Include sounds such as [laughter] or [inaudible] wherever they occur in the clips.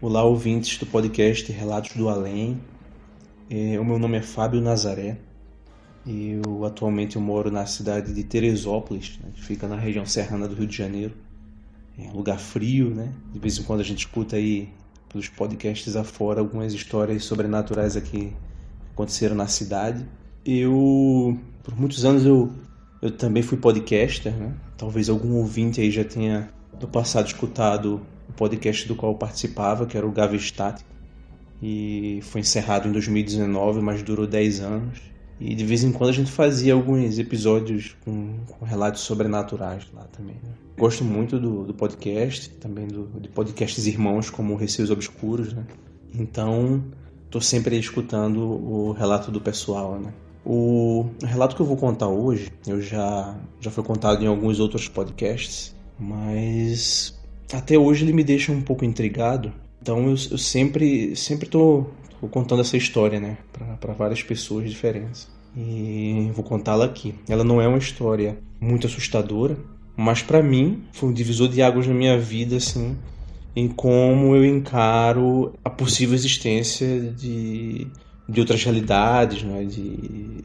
Olá, ouvintes do podcast Relatos do Além. É, o meu nome é Fábio Nazaré. Eu atualmente eu moro na cidade de Teresópolis, né, que fica na região serrana do Rio de Janeiro. É um lugar frio, né? De vez em quando a gente escuta aí pelos podcasts afora algumas histórias sobrenaturais aqui aconteceram na cidade. Eu, por muitos anos, eu, eu também fui podcaster, né? Talvez algum ouvinte aí já tenha do passado escutado o podcast do qual eu participava, que era o Gavestat, e foi encerrado em 2019, mas durou 10 anos. E de vez em quando a gente fazia alguns episódios com, com relatos sobrenaturais lá também. Né? Gosto muito do, do podcast, também do, de podcasts irmãos como Receios Obscuros, né? Então, tô sempre escutando o relato do pessoal, né? O relato que eu vou contar hoje, eu já, já foi contado em alguns outros podcasts, mas até hoje ele me deixa um pouco intrigado. Então eu, eu sempre, sempre tô, tô contando essa história, né, para várias pessoas diferentes. E vou contá-la aqui. Ela não é uma história muito assustadora, mas para mim foi um divisor de águas na minha vida, assim, em como eu encaro a possível existência de, de outras realidades, né, de,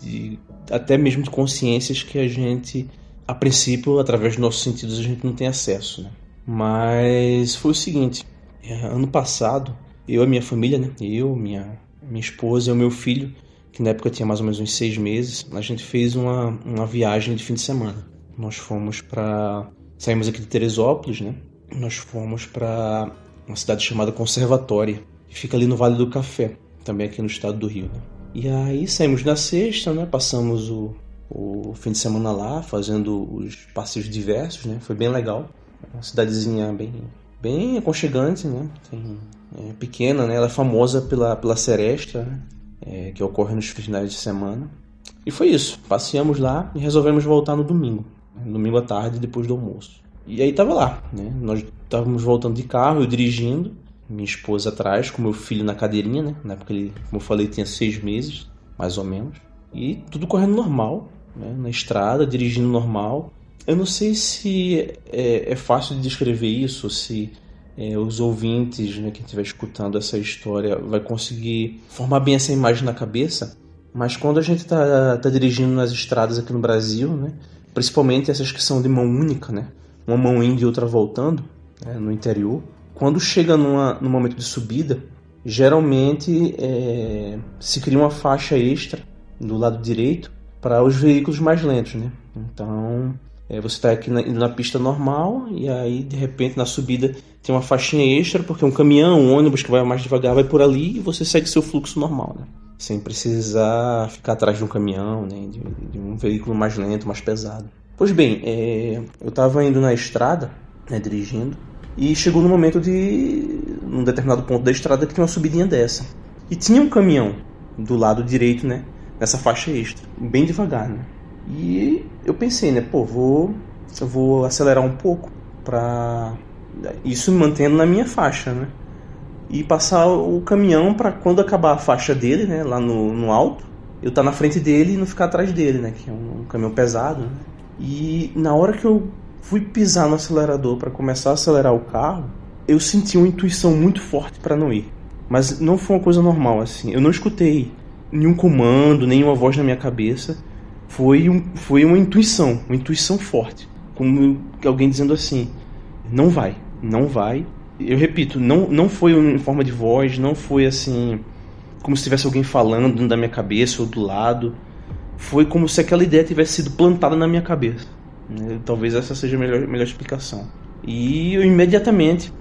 de até mesmo de consciências que a gente, a princípio, através dos nossos sentidos, a gente não tem acesso, né. Mas foi o seguinte, é, ano passado, eu e minha família, né, eu, minha, minha esposa e o meu filho, que na época tinha mais ou menos uns seis meses, a gente fez uma, uma viagem de fim de semana. Nós fomos para. Saímos aqui de Teresópolis, né? Nós fomos para uma cidade chamada Conservatória, que fica ali no Vale do Café, também aqui no estado do Rio. Né? E aí saímos na sexta, né? Passamos o, o fim de semana lá, fazendo os passeios diversos, né? Foi bem legal. Uma cidadezinha bem, bem aconchegante, né? Tem, é pequena, né? Ela é famosa pela, pela seresta, né? é, que ocorre nos finais de semana. E foi isso. Passeamos lá e resolvemos voltar no domingo. Domingo à tarde, depois do almoço. E aí tava lá, né? Nós estávamos voltando de carro, eu dirigindo, minha esposa atrás, com meu filho na cadeirinha, né? Na época ele, como eu falei, tinha seis meses, mais ou menos. E tudo correndo normal, né? Na estrada, dirigindo normal. Eu não sei se é, é fácil de descrever isso, se é, os ouvintes, né, quem estiver escutando essa história, vai conseguir formar bem essa imagem na cabeça. Mas quando a gente está tá dirigindo nas estradas aqui no Brasil, né, principalmente essas que são de mão única, né, uma mão indo e outra voltando, né, no interior, quando chega numa, no momento de subida, geralmente é, se cria uma faixa extra do lado direito para os veículos mais lentos, né? Então é, você está aqui na, na, pista normal e aí de repente na subida tem uma faixinha extra porque um caminhão, um ônibus que vai mais devagar vai por ali e você segue seu fluxo normal, né? Sem precisar ficar atrás de um caminhão, né? de, de um veículo mais lento, mais pesado. Pois bem, é, eu estava indo na estrada, né, dirigindo, e chegou no momento de. num determinado ponto da estrada que tinha uma subidinha dessa. E tinha um caminhão do lado direito, né? Nessa faixa extra, bem devagar, né? E eu pensei, né, pô, vou, eu vou acelerar um pouco para isso mantendo na minha faixa, né? E passar o caminhão para quando acabar a faixa dele, né, lá no, no alto, eu estar tá na frente dele e não ficar atrás dele, né, que é um, um caminhão pesado. Né? E na hora que eu fui pisar no acelerador para começar a acelerar o carro, eu senti uma intuição muito forte para não ir. Mas não foi uma coisa normal assim. Eu não escutei nenhum comando, nenhuma voz na minha cabeça foi, um, foi uma intuição, uma intuição forte. Como alguém dizendo assim: não vai, não vai. Eu repito, não, não foi em forma de voz, não foi assim, como se tivesse alguém falando da minha cabeça ou do lado. Foi como se aquela ideia tivesse sido plantada na minha cabeça. Né? Talvez essa seja a melhor, melhor explicação. E eu imediatamente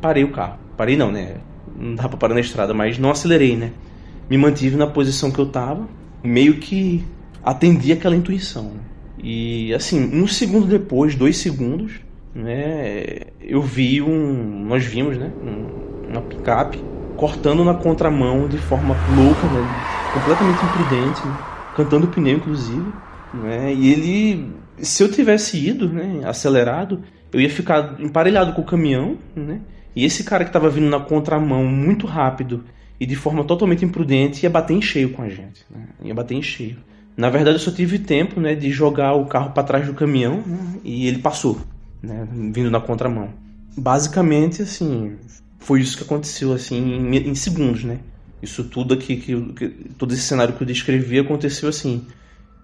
parei o carro. Parei não, né? Não dá pra parar na estrada, mas não acelerei, né? Me mantive na posição que eu tava, meio que atendi aquela intuição. E assim, um segundo depois, dois segundos, né, eu vi um, nós vimos, né, um, uma picape cortando na contramão de forma louca, né, completamente imprudente, né, cantando pneu inclusive, né, e ele, se eu tivesse ido, né, acelerado, eu ia ficar emparelhado com o caminhão, né, e esse cara que estava vindo na contramão muito rápido e de forma totalmente imprudente ia bater em cheio com a gente, né, ia bater em cheio. Na verdade, eu só tive tempo, né, de jogar o carro para trás do caminhão né, e ele passou, né, vindo na contramão. Basicamente, assim, foi isso que aconteceu, assim, em, em segundos, né? Isso tudo aqui, que, que, todo esse cenário que eu descrevi aconteceu assim,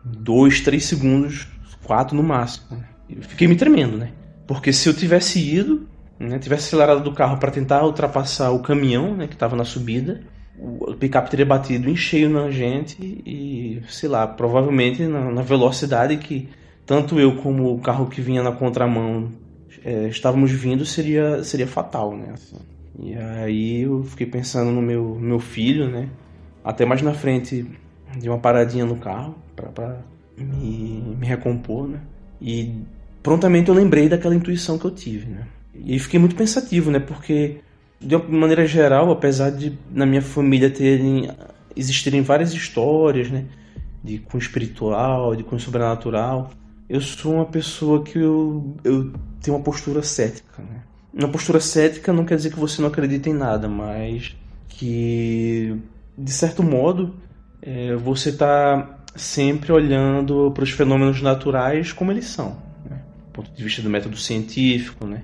dois, três segundos, quatro no máximo. Eu fiquei me tremendo, né? Porque se eu tivesse ido, né, tivesse acelerado do carro para tentar ultrapassar o caminhão, né, que estava na subida, o picape teria batido em cheio na gente e, sei lá, provavelmente na, na velocidade que tanto eu como o carro que vinha na contramão é, estávamos vindo seria, seria fatal, né? Assim. E aí eu fiquei pensando no meu, meu filho, né? Até mais na frente de uma paradinha no carro para me, me recompor, né? E prontamente eu lembrei daquela intuição que eu tive, né? E fiquei muito pensativo, né? Porque de uma maneira geral, apesar de na minha família terem existirem várias histórias, né, de com espiritual, de com sobrenatural, eu sou uma pessoa que eu, eu tenho uma postura cética, né? Uma postura cética não quer dizer que você não acredita em nada, mas que de certo modo é, você está sempre olhando para os fenômenos naturais como eles são, né? do ponto de vista do método científico, né?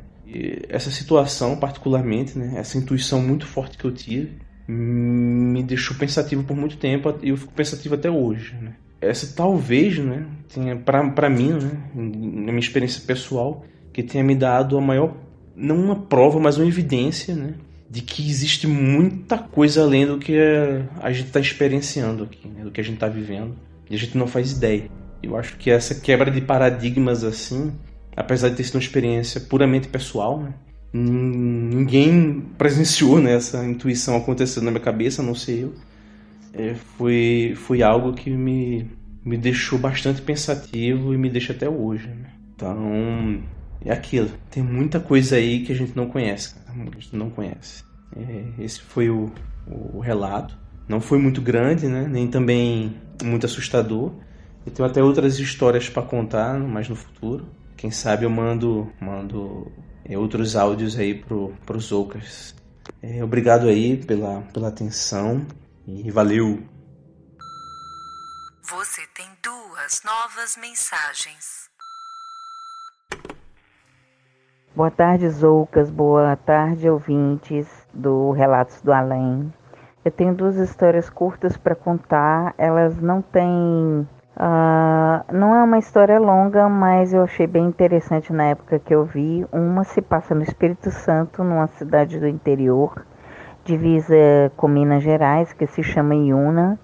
Essa situação, particularmente, né, essa intuição muito forte que eu tive, me deixou pensativo por muito tempo e eu fico pensativo até hoje. Né? Essa talvez, né, tenha para mim, né, na minha experiência pessoal, que tenha me dado a maior, não uma prova, mas uma evidência, né, de que existe muita coisa além do que a gente está experienciando aqui, né, do que a gente está vivendo, e a gente não faz ideia. Eu acho que essa quebra de paradigmas assim apesar de ter sido uma experiência puramente pessoal, né? ninguém presenciou né, essa intuição acontecendo na minha cabeça, não sei eu. É, foi, foi algo que me, me deixou bastante pensativo e me deixa até hoje. Né? Então, é aquilo. Tem muita coisa aí que a gente não conhece, cara. A gente não conhece. É, esse foi o, o relato. Não foi muito grande, né? nem também muito assustador. Eu tenho até outras histórias para contar, mas no futuro. Quem sabe eu mando, mando é, outros áudios aí pro, pros Ocas. É, obrigado aí pela, pela atenção e valeu! Você tem duas novas mensagens. Boa tarde, Zoucas. Boa tarde, ouvintes do Relatos do Além. Eu tenho duas histórias curtas para contar. Elas não têm Uh, não é uma história longa, mas eu achei bem interessante na época que eu vi. Uma se passa no Espírito Santo, numa cidade do interior, divisa com Minas Gerais, que se chama Iuna.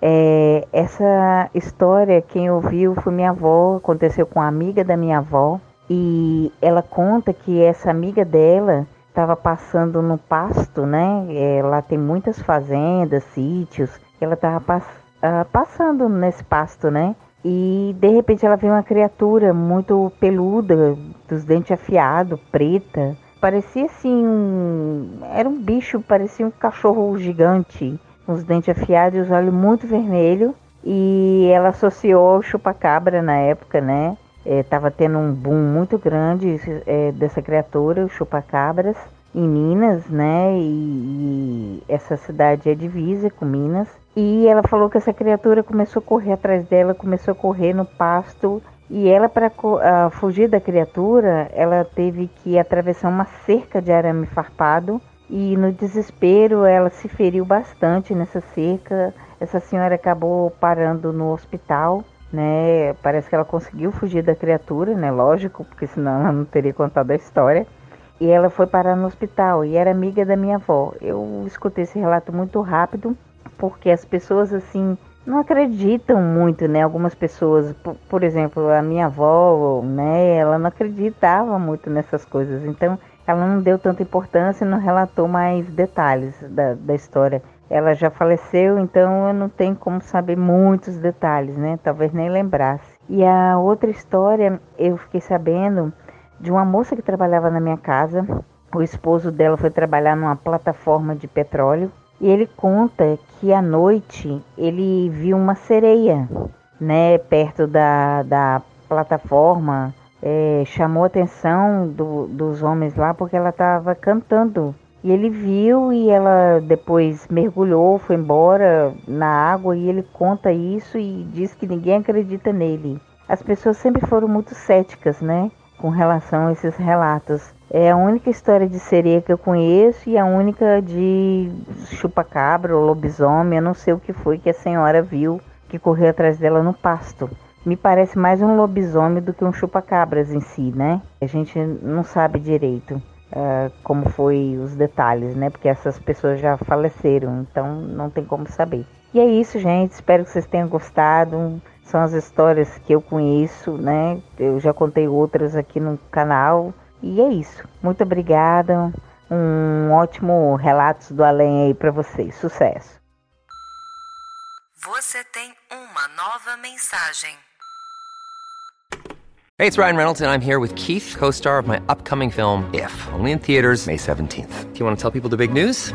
É, essa história, quem ouviu foi minha avó, aconteceu com a amiga da minha avó, e ela conta que essa amiga dela estava passando no pasto, né? É, lá tem muitas fazendas, sítios, ela estava passando uh, passando nesse pasto, né? E de repente ela vê uma criatura muito peluda, dos dentes afiados, preta. Parecia assim um. Era um bicho, parecia um cachorro gigante, com os dentes afiados e os olhos muito vermelhos. E ela associou o chupacabra na época, né? Estava é, tendo um boom muito grande é, dessa criatura, o chupacabras, em Minas, né? E, e essa cidade é divisa com Minas. E ela falou que essa criatura começou a correr atrás dela, começou a correr no pasto. E ela, para uh, fugir da criatura, ela teve que atravessar uma cerca de arame farpado. E no desespero, ela se feriu bastante nessa cerca. Essa senhora acabou parando no hospital, né? Parece que ela conseguiu fugir da criatura, né? Lógico, porque senão ela não teria contado a história. E ela foi parar no hospital e era amiga da minha avó. Eu escutei esse relato muito rápido porque as pessoas assim não acreditam muito, né? Algumas pessoas, por, por, exemplo, a minha avó, né? Ela não acreditava muito nessas coisas, então ela não deu tanta importância e não relatou mais detalhes da, da história. Ela já faleceu, então eu não tenho como saber muitos detalhes, né? Talvez nem lembrasse. E a outra história, eu fiquei sabendo de uma moça que trabalhava na minha casa. O esposo dela foi trabalhar numa plataforma de petróleo e ele conta que à noite ele viu uma sereia, né, perto da, da plataforma. É, chamou a atenção do, dos homens lá porque ela estava cantando. E ele viu e ela depois mergulhou, foi embora na água e ele conta isso e diz que ninguém acredita nele. As pessoas sempre foram muito céticas, né, com relação a esses relatos. É a única história de sereia que eu conheço e a única de chupacabra ou lobisomem. Eu não sei o que foi que a senhora viu que correu atrás dela no pasto. Me parece mais um lobisomem do que um chupacabras em si, né? A gente não sabe direito uh, como foi os detalhes, né? Porque essas pessoas já faleceram, então não tem como saber. E é isso, gente. Espero que vocês tenham gostado. São as histórias que eu conheço, né? Eu já contei outras aqui no canal. E é isso. Muito obrigada. Um ótimo Relatos do Além aí para vocês. Sucesso. Você tem uma nova mensagem. Hey, it's Ryan Reynolds and I'm here with Keith, co-star of my upcoming film If, only in theaters May 17th. Do you want to tell people the big news?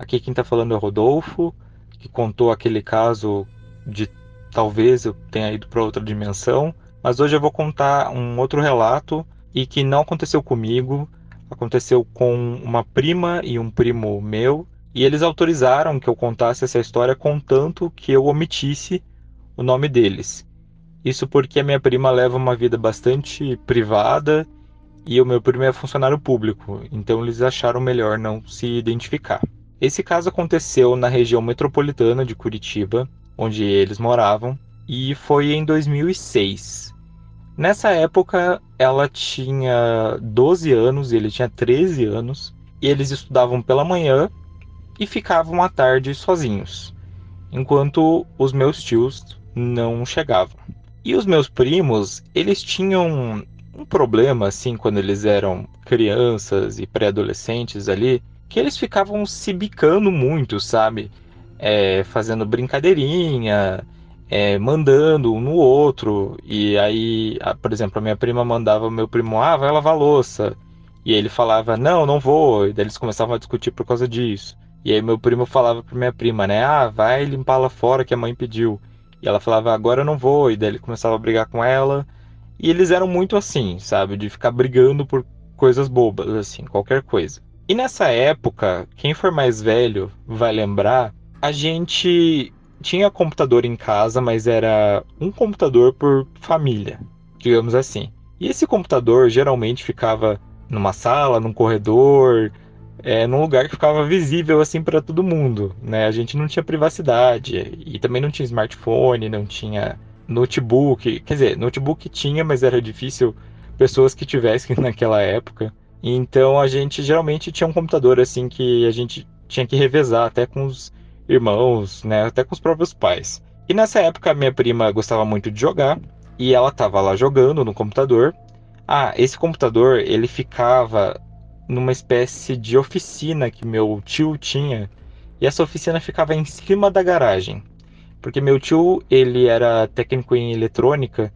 Aqui quem tá falando é o Rodolfo. que contou aquele caso de talvez eu tenha ido para outra dimensão, mas hoje eu vou contar um outro relato e que não aconteceu comigo, aconteceu com uma prima e um primo meu, e eles autorizaram que eu contasse essa história contanto que eu omitisse o nome deles. Isso porque a minha prima leva uma vida bastante privada e o meu primo é funcionário público, então eles acharam melhor não se identificar. Esse caso aconteceu na região metropolitana de Curitiba, onde eles moravam, e foi em 2006. Nessa época, ela tinha 12 anos e ele tinha 13 anos, e eles estudavam pela manhã e ficavam à tarde sozinhos, enquanto os meus tios não chegavam. E os meus primos, eles tinham um problema assim quando eles eram crianças e pré-adolescentes ali, que eles ficavam se bicando muito, sabe? É, fazendo brincadeirinha, é, mandando um no outro. E aí, por exemplo, a minha prima mandava meu primo, ah, vai lavar louça. E ele falava, não, não vou. E daí eles começavam a discutir por causa disso. E aí meu primo falava pra minha prima, né? Ah, vai limpar lá fora que a mãe pediu. E ela falava, agora eu não vou. E daí ele começava a brigar com ela. E eles eram muito assim, sabe? De ficar brigando por coisas bobas, assim, qualquer coisa. E nessa época, quem for mais velho vai lembrar, a gente tinha computador em casa, mas era um computador por família, digamos assim. E esse computador geralmente ficava numa sala, num corredor, é, num lugar que ficava visível assim para todo mundo, né? A gente não tinha privacidade e também não tinha smartphone, não tinha notebook, quer dizer, notebook tinha, mas era difícil pessoas que tivessem [laughs] naquela época. Então a gente geralmente tinha um computador assim que a gente tinha que revezar até com os irmãos, né, até com os próprios pais. E nessa época minha prima gostava muito de jogar e ela estava lá jogando no computador. Ah, esse computador ele ficava numa espécie de oficina que meu tio tinha e essa oficina ficava em cima da garagem. Porque meu tio, ele era técnico em eletrônica,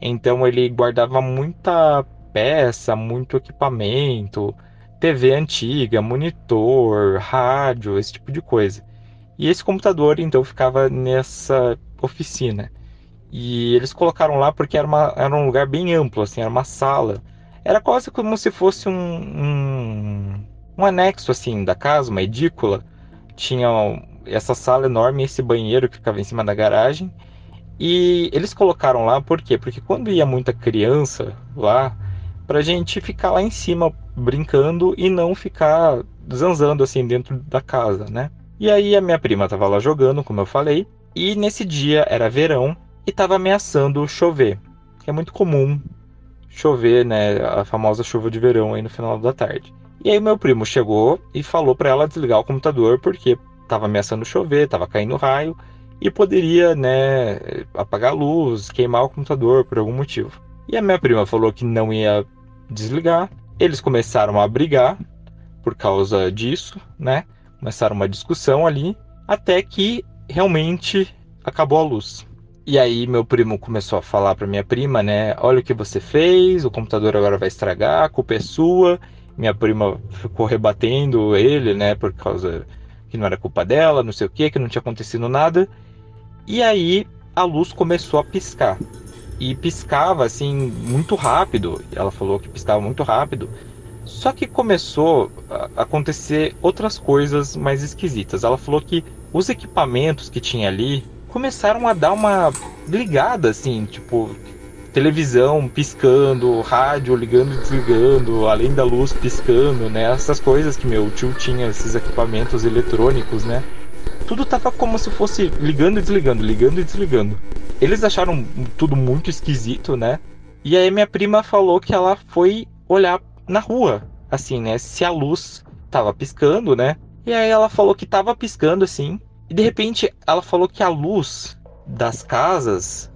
então ele guardava muita peça, muito equipamento, TV antiga, monitor, rádio, esse tipo de coisa. E esse computador então ficava nessa oficina. E eles colocaram lá porque era, uma, era um lugar bem amplo, assim, era uma sala. Era quase como se fosse um, um, um anexo assim da casa, uma edícula. Tinha essa sala enorme esse banheiro que ficava em cima da garagem. E eles colocaram lá por quê? Porque quando ia muita criança lá, pra gente ficar lá em cima brincando e não ficar zanzando assim dentro da casa, né? E aí a minha prima tava lá jogando, como eu falei, e nesse dia era verão e tava ameaçando chover, que é muito comum chover, né, a famosa chuva de verão aí no final da tarde. E aí meu primo chegou e falou para ela desligar o computador porque tava ameaçando chover, tava caindo raio e poderia, né, apagar a luz, queimar o computador por algum motivo. E a minha prima falou que não ia desligar. Eles começaram a brigar por causa disso, né? Começaram uma discussão ali, até que realmente acabou a luz. E aí meu primo começou a falar para minha prima, né? Olha o que você fez, o computador agora vai estragar, a culpa é sua. Minha prima ficou rebatendo ele, né? Por causa que não era culpa dela, não sei o que, que não tinha acontecido nada. E aí a luz começou a piscar e piscava assim muito rápido. Ela falou que piscava muito rápido. Só que começou a acontecer outras coisas mais esquisitas. Ela falou que os equipamentos que tinha ali começaram a dar uma ligada assim, tipo televisão piscando, rádio ligando e desligando, além da luz piscando, né? Essas coisas que meu tio tinha, esses equipamentos eletrônicos, né? tudo tava como se fosse ligando e desligando, ligando e desligando. Eles acharam tudo muito esquisito, né? E aí minha prima falou que ela foi olhar na rua, assim, né? Se a luz tava piscando, né? E aí ela falou que tava piscando assim. E de repente ela falou que a luz das casas,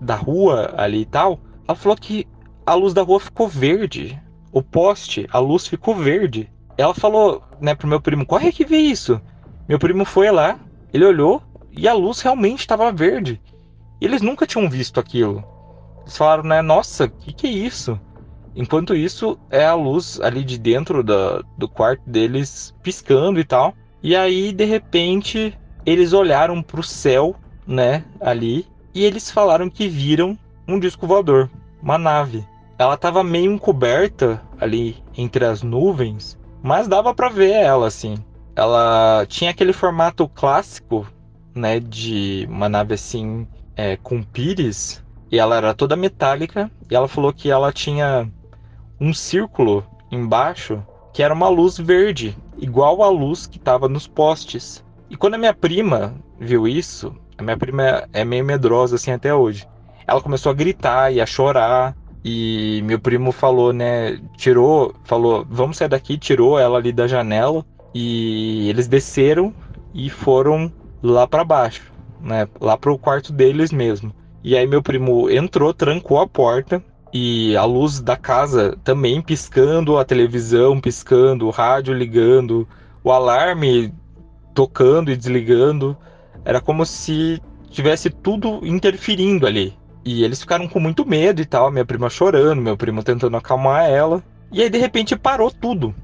da rua ali e tal, ela falou que a luz da rua ficou verde. O poste, a luz ficou verde. Ela falou, né, pro meu primo, corre aqui ver isso. Meu primo foi lá, ele olhou e a luz realmente estava verde. E eles nunca tinham visto aquilo. Eles falaram, né? Nossa, o que, que é isso? Enquanto isso, é a luz ali de dentro da, do quarto deles piscando e tal. E aí, de repente, eles olharam para o céu, né? Ali. E eles falaram que viram um disco voador, uma nave. Ela estava meio encoberta ali entre as nuvens, mas dava para ver ela assim ela tinha aquele formato clássico, né, de uma nave assim é, com pires, e ela era toda metálica, e ela falou que ela tinha um círculo embaixo que era uma luz verde, igual a luz que estava nos postes. E quando a minha prima viu isso, a minha prima é meio medrosa assim até hoje. Ela começou a gritar e a chorar. E meu primo falou, né? Tirou, falou, vamos sair daqui, tirou ela ali da janela e eles desceram e foram lá para baixo, né? Lá pro quarto deles mesmo. E aí meu primo entrou, trancou a porta e a luz da casa também piscando, a televisão piscando, o rádio ligando, o alarme tocando e desligando. Era como se tivesse tudo interferindo ali. E eles ficaram com muito medo e tal, minha prima chorando, meu primo tentando acalmar ela. E aí de repente parou tudo.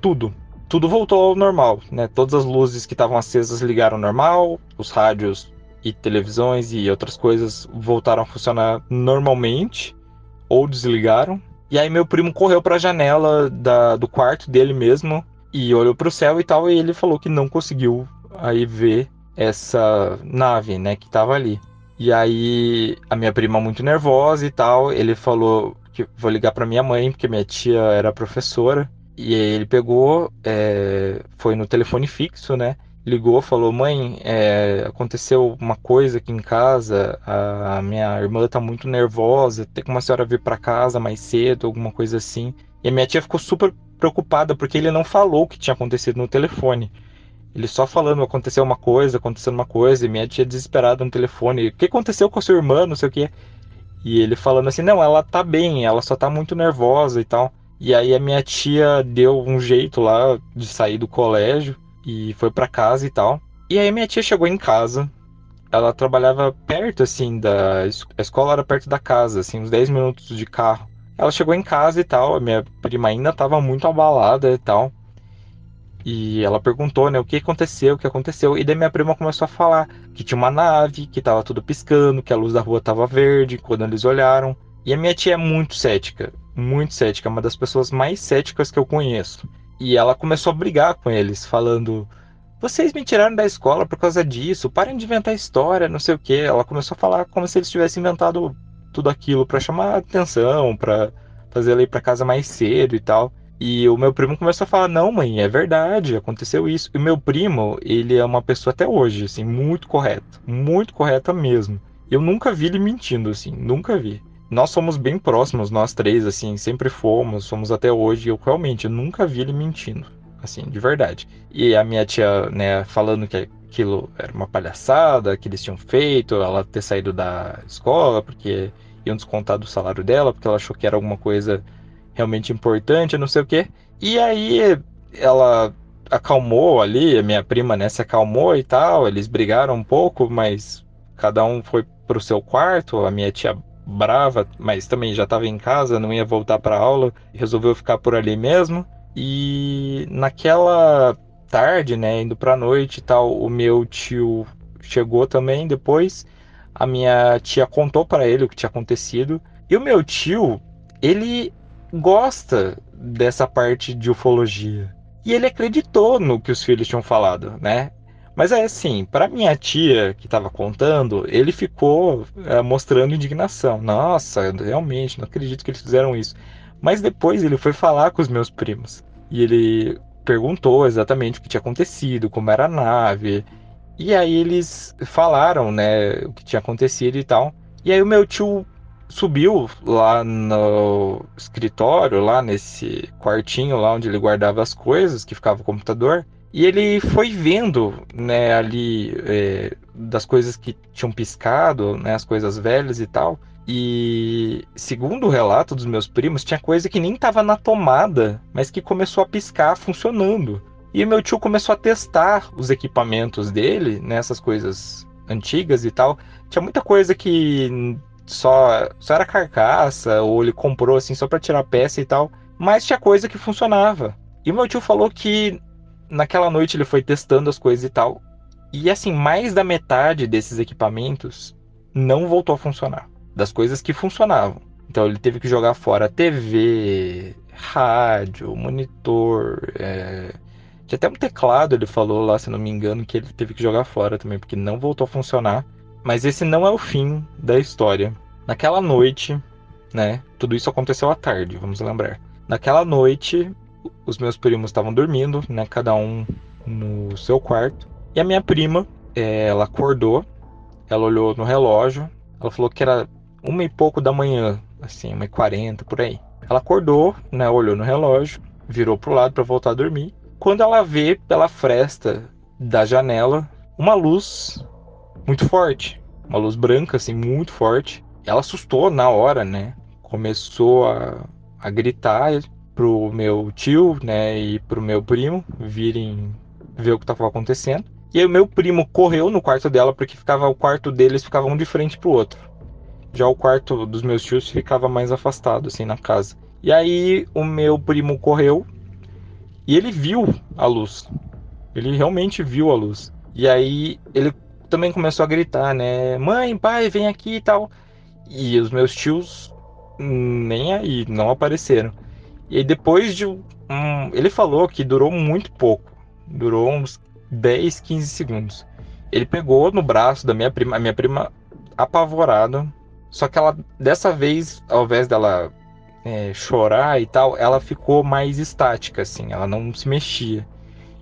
Tudo tudo voltou ao normal, né? Todas as luzes que estavam acesas ligaram normal, os rádios e televisões e outras coisas voltaram a funcionar normalmente ou desligaram. E aí meu primo correu para a janela da, do quarto dele mesmo e olhou para o céu e tal e ele falou que não conseguiu aí ver essa nave, né, que estava ali. E aí a minha prima muito nervosa e tal, ele falou que vou ligar para minha mãe porque minha tia era professora e aí ele pegou, é, foi no telefone fixo, né? Ligou, falou: Mãe, é, aconteceu uma coisa aqui em casa, a minha irmã tá muito nervosa, tem como a senhora vir para casa mais cedo, alguma coisa assim. E a minha tia ficou super preocupada porque ele não falou o que tinha acontecido no telefone. Ele só falando, aconteceu uma coisa, aconteceu uma coisa, e minha tia desesperada no telefone, o que aconteceu com a sua irmã, não sei o que. E ele falando assim, não, ela tá bem, ela só tá muito nervosa e tal. E aí a minha tia deu um jeito lá de sair do colégio e foi para casa e tal. E aí minha tia chegou em casa, ela trabalhava perto, assim, da. A escola era perto da casa, assim, uns 10 minutos de carro. Ela chegou em casa e tal, a minha prima ainda estava muito abalada e tal. E ela perguntou, né, o que aconteceu, o que aconteceu. E daí minha prima começou a falar que tinha uma nave, que tava tudo piscando, que a luz da rua tava verde quando eles olharam. E a minha tia é muito cética, muito cética, uma das pessoas mais céticas que eu conheço. E ela começou a brigar com eles, falando: Vocês me tiraram da escola por causa disso, parem de inventar história, não sei o que. Ela começou a falar como se eles tivessem inventado tudo aquilo para chamar atenção, para fazer ela ir para casa mais cedo e tal. E o meu primo começou a falar: "Não, mãe, é verdade, aconteceu isso". E meu primo, ele é uma pessoa até hoje assim, muito correto, muito correta mesmo. Eu nunca vi ele mentindo assim, nunca vi. Nós somos bem próximos, nós três assim, sempre fomos, somos até hoje. Eu realmente nunca vi ele mentindo, assim, de verdade. E a minha tia, né, falando que aquilo era uma palhaçada que eles tinham feito, ela ter saído da escola porque iam descontar do salário dela, porque ela achou que era alguma coisa realmente importante, não sei o quê. E aí ela acalmou ali, a minha prima, né, se acalmou e tal, eles brigaram um pouco, mas cada um foi pro seu quarto, a minha tia brava, mas também já estava em casa, não ia voltar para aula, resolveu ficar por ali mesmo. E naquela tarde, né, indo pra noite e tal, o meu tio chegou também depois. A minha tia contou para ele o que tinha acontecido. E o meu tio, ele gosta dessa parte de ufologia. E ele acreditou no que os filhos tinham falado, né? Mas é assim, para minha tia que estava contando, ele ficou é, mostrando indignação. Nossa, realmente, não acredito que eles fizeram isso. Mas depois ele foi falar com os meus primos. E ele perguntou exatamente o que tinha acontecido, como era a nave. E aí eles falaram, né, o que tinha acontecido e tal. E aí o meu tio subiu lá no escritório, lá nesse quartinho lá onde ele guardava as coisas, que ficava o computador. E ele foi vendo, né, ali é, das coisas que tinham piscado, né, as coisas velhas e tal. E segundo o relato dos meus primos, tinha coisa que nem estava na tomada, mas que começou a piscar funcionando. E meu tio começou a testar os equipamentos dele, nessas né, coisas antigas e tal. Tinha muita coisa que só, só era carcaça, ou ele comprou assim só para tirar peça e tal. Mas tinha coisa que funcionava. E meu tio falou que naquela noite ele foi testando as coisas e tal. E assim, mais da metade desses equipamentos não voltou a funcionar das coisas que funcionavam. Então ele teve que jogar fora TV, rádio, monitor, é... tinha até um teclado, ele falou lá, se não me engano, que ele teve que jogar fora também, porque não voltou a funcionar. Mas esse não é o fim da história. Naquela noite, né? Tudo isso aconteceu à tarde, vamos lembrar. Naquela noite, os meus primos estavam dormindo, né? Cada um no seu quarto. E a minha prima, é, ela acordou, ela olhou no relógio, ela falou que era uma e pouco da manhã, assim, uma e quarenta, por aí. Ela acordou, né, olhou no relógio, virou pro lado para voltar a dormir. Quando ela vê pela fresta da janela uma luz muito forte, uma luz branca, assim, muito forte. Ela assustou na hora, né? Começou a, a gritar pro meu tio, né, e pro meu primo virem ver o que estava acontecendo. E aí o meu primo correu no quarto dela porque ficava o quarto deles ficava um de frente pro outro. Já o quarto dos meus tios ficava mais afastado, assim, na casa. E aí o meu primo correu e ele viu a luz. Ele realmente viu a luz. E aí ele também começou a gritar, né? Mãe, pai, vem aqui e tal. E os meus tios nem aí, não apareceram. E aí depois de um. Ele falou que durou muito pouco. Durou uns 10, 15 segundos. Ele pegou no braço da minha prima, a minha prima apavorada, só que ela, dessa vez, ao invés dela é, chorar e tal, ela ficou mais estática, assim, ela não se mexia.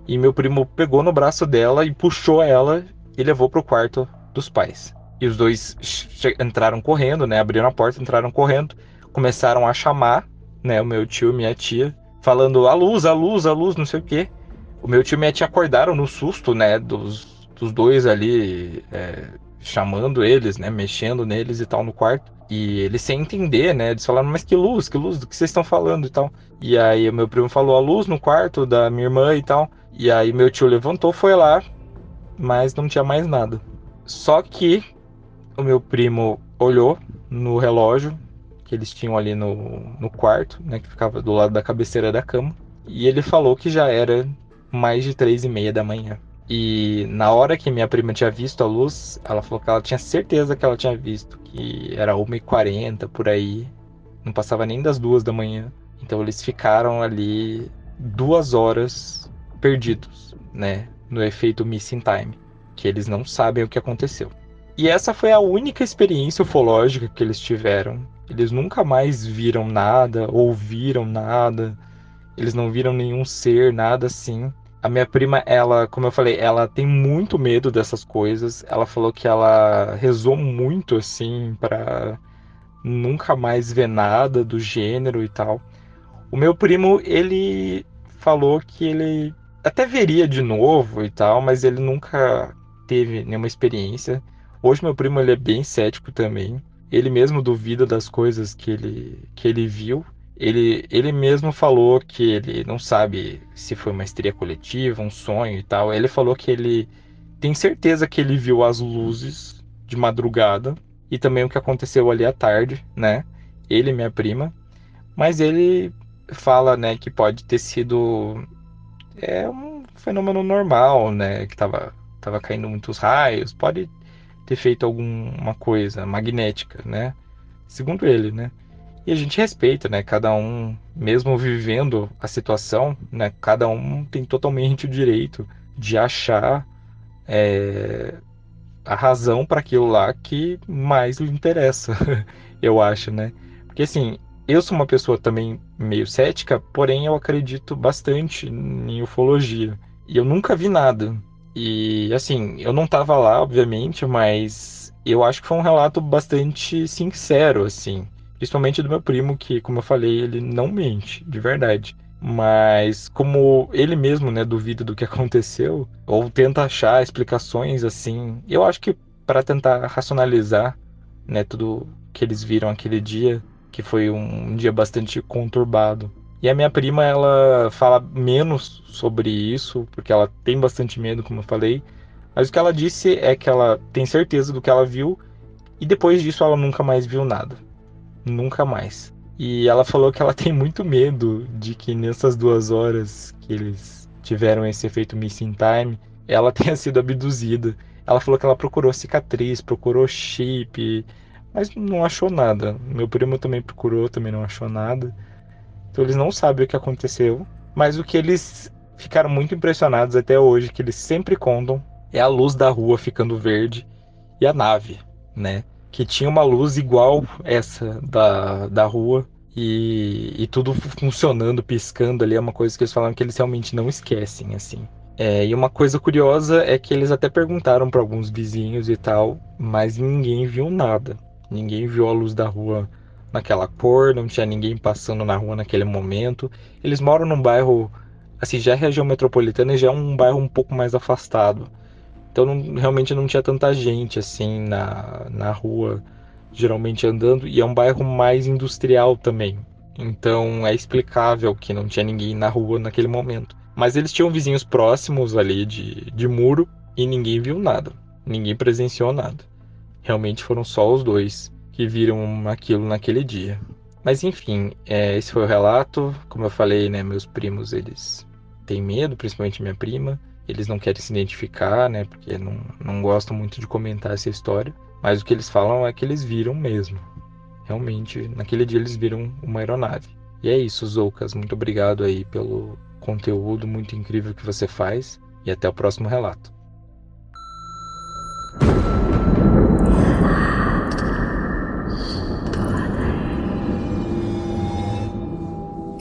E meu primo pegou no braço dela e puxou ela e levou pro quarto dos pais. E os dois entraram correndo, né? Abriram a porta, entraram correndo, começaram a chamar, né? O meu tio e minha tia, falando a luz, a luz, a luz, não sei o quê. O meu tio e minha tia acordaram no susto, né? Dos, dos dois ali é, chamando eles, né, mexendo neles e tal no quarto. E eles sem entender, né, eles falaram, mas que luz, que luz, do que vocês estão falando e tal. E aí o meu primo falou a luz no quarto da minha irmã e tal. E aí meu tio levantou, foi lá, mas não tinha mais nada. Só que o meu primo olhou no relógio que eles tinham ali no, no quarto, né, que ficava do lado da cabeceira da cama, e ele falou que já era mais de três e meia da manhã. E na hora que minha prima tinha visto a luz, ela falou que ela tinha certeza que ela tinha visto, que era 1h40 por aí, não passava nem das duas da manhã. Então eles ficaram ali duas horas perdidos, né? No efeito missing time, que eles não sabem o que aconteceu. E essa foi a única experiência ufológica que eles tiveram. Eles nunca mais viram nada, ouviram nada, eles não viram nenhum ser, nada assim. A minha prima, ela, como eu falei, ela tem muito medo dessas coisas. Ela falou que ela rezou muito assim para nunca mais ver nada do gênero e tal. O meu primo, ele falou que ele até veria de novo e tal, mas ele nunca teve nenhuma experiência. Hoje meu primo ele é bem cético também. Ele mesmo duvida das coisas que ele que ele viu. Ele, ele mesmo falou que ele não sabe se foi uma estria coletiva, um sonho e tal. Ele falou que ele tem certeza que ele viu as luzes de madrugada e também o que aconteceu ali à tarde, né? Ele e minha prima. Mas ele fala, né, que pode ter sido é um fenômeno normal, né, que tava tava caindo muitos raios, pode ter feito alguma coisa magnética, né? Segundo ele, né? E a gente respeita, né? Cada um, mesmo vivendo a situação, né? Cada um tem totalmente o direito de achar é, a razão para aquilo lá que mais lhe interessa, [laughs] eu acho, né? Porque assim, eu sou uma pessoa também meio cética, porém eu acredito bastante em ufologia. E eu nunca vi nada. E assim, eu não tava lá, obviamente, mas eu acho que foi um relato bastante sincero, assim. Principalmente do meu primo, que, como eu falei, ele não mente, de verdade. Mas como ele mesmo, né, duvida do que [laughs] aconteceu, ou tenta achar explicações assim, eu acho que para tentar racionalizar, né, tudo que eles viram aquele dia, que foi um, dia bastante conturbado. E a minha prima, ela fala menos sobre isso, porque ela tem bastante medo, como eu falei. Mas o que ela disse é que ela tem certeza do que ela viu, e depois disso ela nunca mais viu nada. Nunca mais. E ela falou que ela tem muito medo de que nessas duas horas que eles tiveram esse efeito missing time, ela [laughs] tenha sido abduzida. Ela falou que ela procurou cicatriz, procurou chip, mas não achou nada. Meu primo também procurou, também não achou nada. Então eles não sabem o que aconteceu. Mas o que eles ficaram muito impressionados até hoje, que eles sempre contam, é a luz da rua ficando verde e a nave, né? Que tinha uma luz igual essa da, da rua e, e tudo funcionando, piscando ali. É uma coisa que eles falam que eles realmente não esquecem, assim. É, e uma coisa curiosa é que eles até perguntaram para alguns vizinhos e tal, mas ninguém viu nada. Ninguém viu a luz da rua naquela cor, não tinha ninguém passando na rua naquele momento. Eles moram num bairro, assim, já é região metropolitana e já é um bairro um pouco mais afastado. Então não, realmente não tinha tanta gente assim na, na rua, geralmente andando, e é um bairro mais industrial também. Então é explicável que não tinha ninguém na rua naquele momento. Mas eles tinham vizinhos próximos ali de, de muro e ninguém viu nada. Ninguém presenciou nada realmente foram só os dois que viram aquilo naquele dia. Mas enfim, é, esse foi o relato. Como eu falei, né, meus primos eles têm medo, principalmente minha prima. Eles não querem se identificar, né, porque não, não gostam muito de comentar essa história. Mas o que eles falam é que eles viram mesmo. Realmente, naquele dia eles viram uma aeronave. E é isso, Zoucas. Muito obrigado aí pelo conteúdo muito incrível que você faz. E até o próximo relato.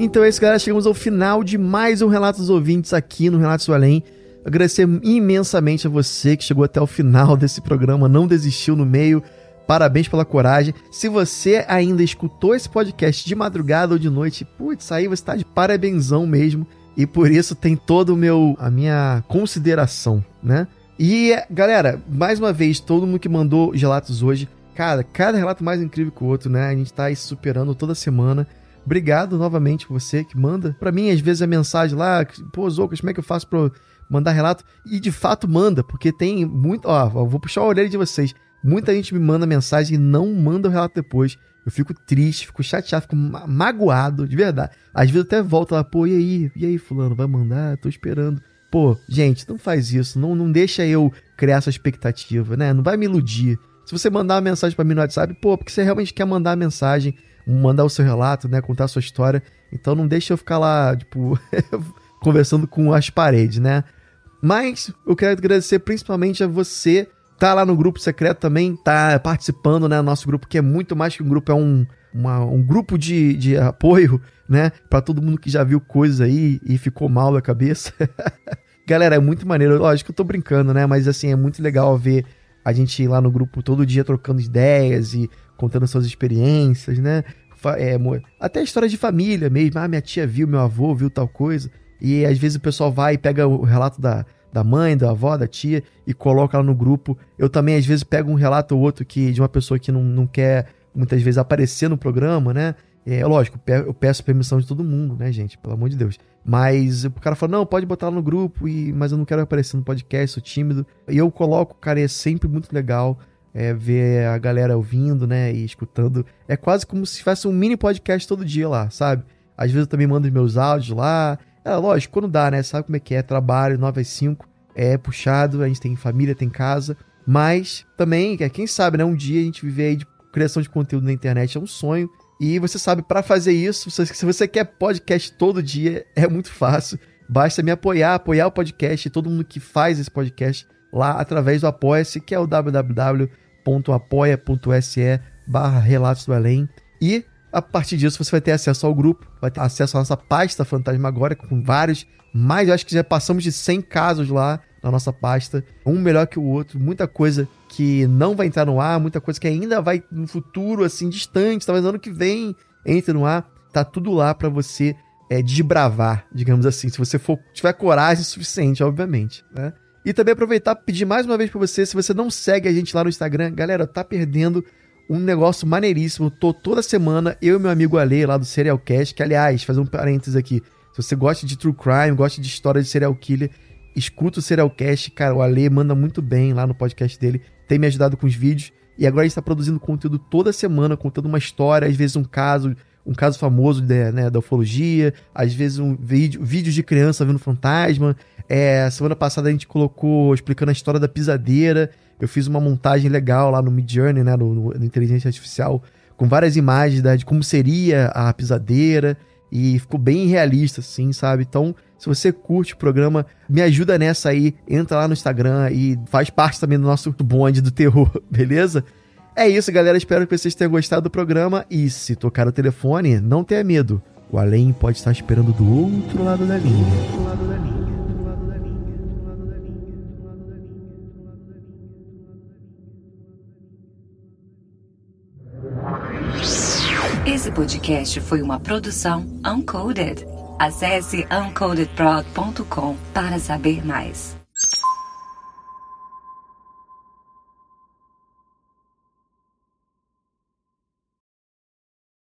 Então é isso, galera. Chegamos ao final de mais um Relato dos Ouvintes aqui no Relatos do Além. Agradecer imensamente a você que chegou até o final desse programa, não desistiu no meio. Parabéns pela coragem. Se você ainda escutou esse podcast de madrugada ou de noite, putz, aí você tá de parabenzão mesmo. E por isso tem todo o meu a minha consideração, né? E galera, mais uma vez, todo mundo que mandou relatos hoje, cara, cada relato mais incrível que o outro, né? A gente tá aí superando toda semana. Obrigado novamente você que manda. para mim, às vezes, a mensagem lá, pô, Zoucas, como é que eu faço pra, mandar relato. E de fato manda, porque tem muito. Ó, vou puxar o olhar de vocês. Muita gente me manda mensagem e não manda o relato depois. Eu fico triste, fico chateado, fico magoado, de verdade. Às vezes até volto lá, pô, e aí? E aí, fulano, vai mandar? Tô esperando. Pô, gente, não faz isso. Não, não deixa eu criar essa expectativa, né? Não vai me iludir. Se você mandar uma mensagem para mim no WhatsApp, pô, porque você realmente quer mandar a mensagem, mandar o seu relato, né? Contar a sua história. Então não deixa eu ficar lá, tipo, [laughs] conversando com as paredes, né? Mas eu quero agradecer principalmente a você tá lá no grupo secreto também, tá participando, né? Nosso grupo que é muito mais que um grupo, é um, uma, um grupo de, de apoio, né? Para todo mundo que já viu coisa aí e ficou mal da cabeça. [laughs] Galera, é muito maneiro. Lógico que eu tô brincando, né? Mas assim, é muito legal ver a gente lá no grupo todo dia trocando ideias e contando suas experiências, né? É, até histórias de família mesmo. Ah, minha tia viu, meu avô viu tal coisa. E às vezes o pessoal vai e pega o relato da, da mãe, da avó, da tia e coloca lá no grupo. Eu também às vezes pego um relato ou outro que de uma pessoa que não, não quer muitas vezes aparecer no programa, né? É lógico, eu peço permissão de todo mundo, né, gente? Pelo amor de Deus. Mas o cara fala, não, pode botar no grupo, e, mas eu não quero aparecer no podcast, sou tímido. E eu coloco, cara, é sempre muito legal é, ver a galera ouvindo, né, e escutando. É quase como se tivesse um mini podcast todo dia lá, sabe? Às vezes eu também mando meus áudios lá, é lógico, quando dá, né? Sabe como é que é? Trabalho 9 às 5, é puxado, a gente tem família, tem casa. Mas também, é, quem sabe, né? Um dia a gente viver aí de criação de conteúdo na internet é um sonho. E você sabe, para fazer isso, se você quer podcast todo dia, é muito fácil. Basta me apoiar, apoiar o podcast, todo mundo que faz esse podcast lá através do Apoia-se, que é o www.apoia.se barra Relatos do Além. E a partir disso, você vai ter acesso ao grupo, vai ter acesso à nossa pasta fantasmagórica com vários, mais eu acho que já passamos de 100 casos lá na nossa pasta, um melhor que o outro, muita coisa que não vai entrar no ar, muita coisa que ainda vai no futuro, assim, distante, talvez ano que vem entre no ar, tá tudo lá para você é, desbravar, digamos assim, se você for tiver coragem suficiente, obviamente, né? E também aproveitar e pedir mais uma vez para você, se você não segue a gente lá no Instagram, galera, tá perdendo um negócio maneiríssimo. Tô toda semana, eu e meu amigo Ale lá do Serial Cast, que aliás, fazer um parênteses aqui. Se você gosta de true crime, gosta de história de serial killer, escuta o Serial Cast, cara, o Ale manda muito bem lá no podcast dele, tem me ajudado com os vídeos. E agora ele está produzindo conteúdo toda semana, contando uma história, às vezes um caso, um caso famoso de, né, da ufologia, às vezes um vídeo, vídeos de criança vendo fantasma. É, semana passada a gente colocou explicando a história da pisadeira. Eu fiz uma montagem legal lá no Midjourney, né, no, no, no inteligência artificial, com várias imagens da, de como seria a pisadeira e ficou bem realista, assim, sabe? Então, se você curte o programa, me ajuda nessa aí, entra lá no Instagram e faz parte também do nosso bonde do terror, [laughs] beleza? É isso, galera. Espero que vocês tenham gostado do programa. E se tocar o telefone, não tenha medo. O além pode estar esperando do outro lado da linha. Esse podcast foi uma produção Uncoded. Acesse uncodedprod.com para saber mais.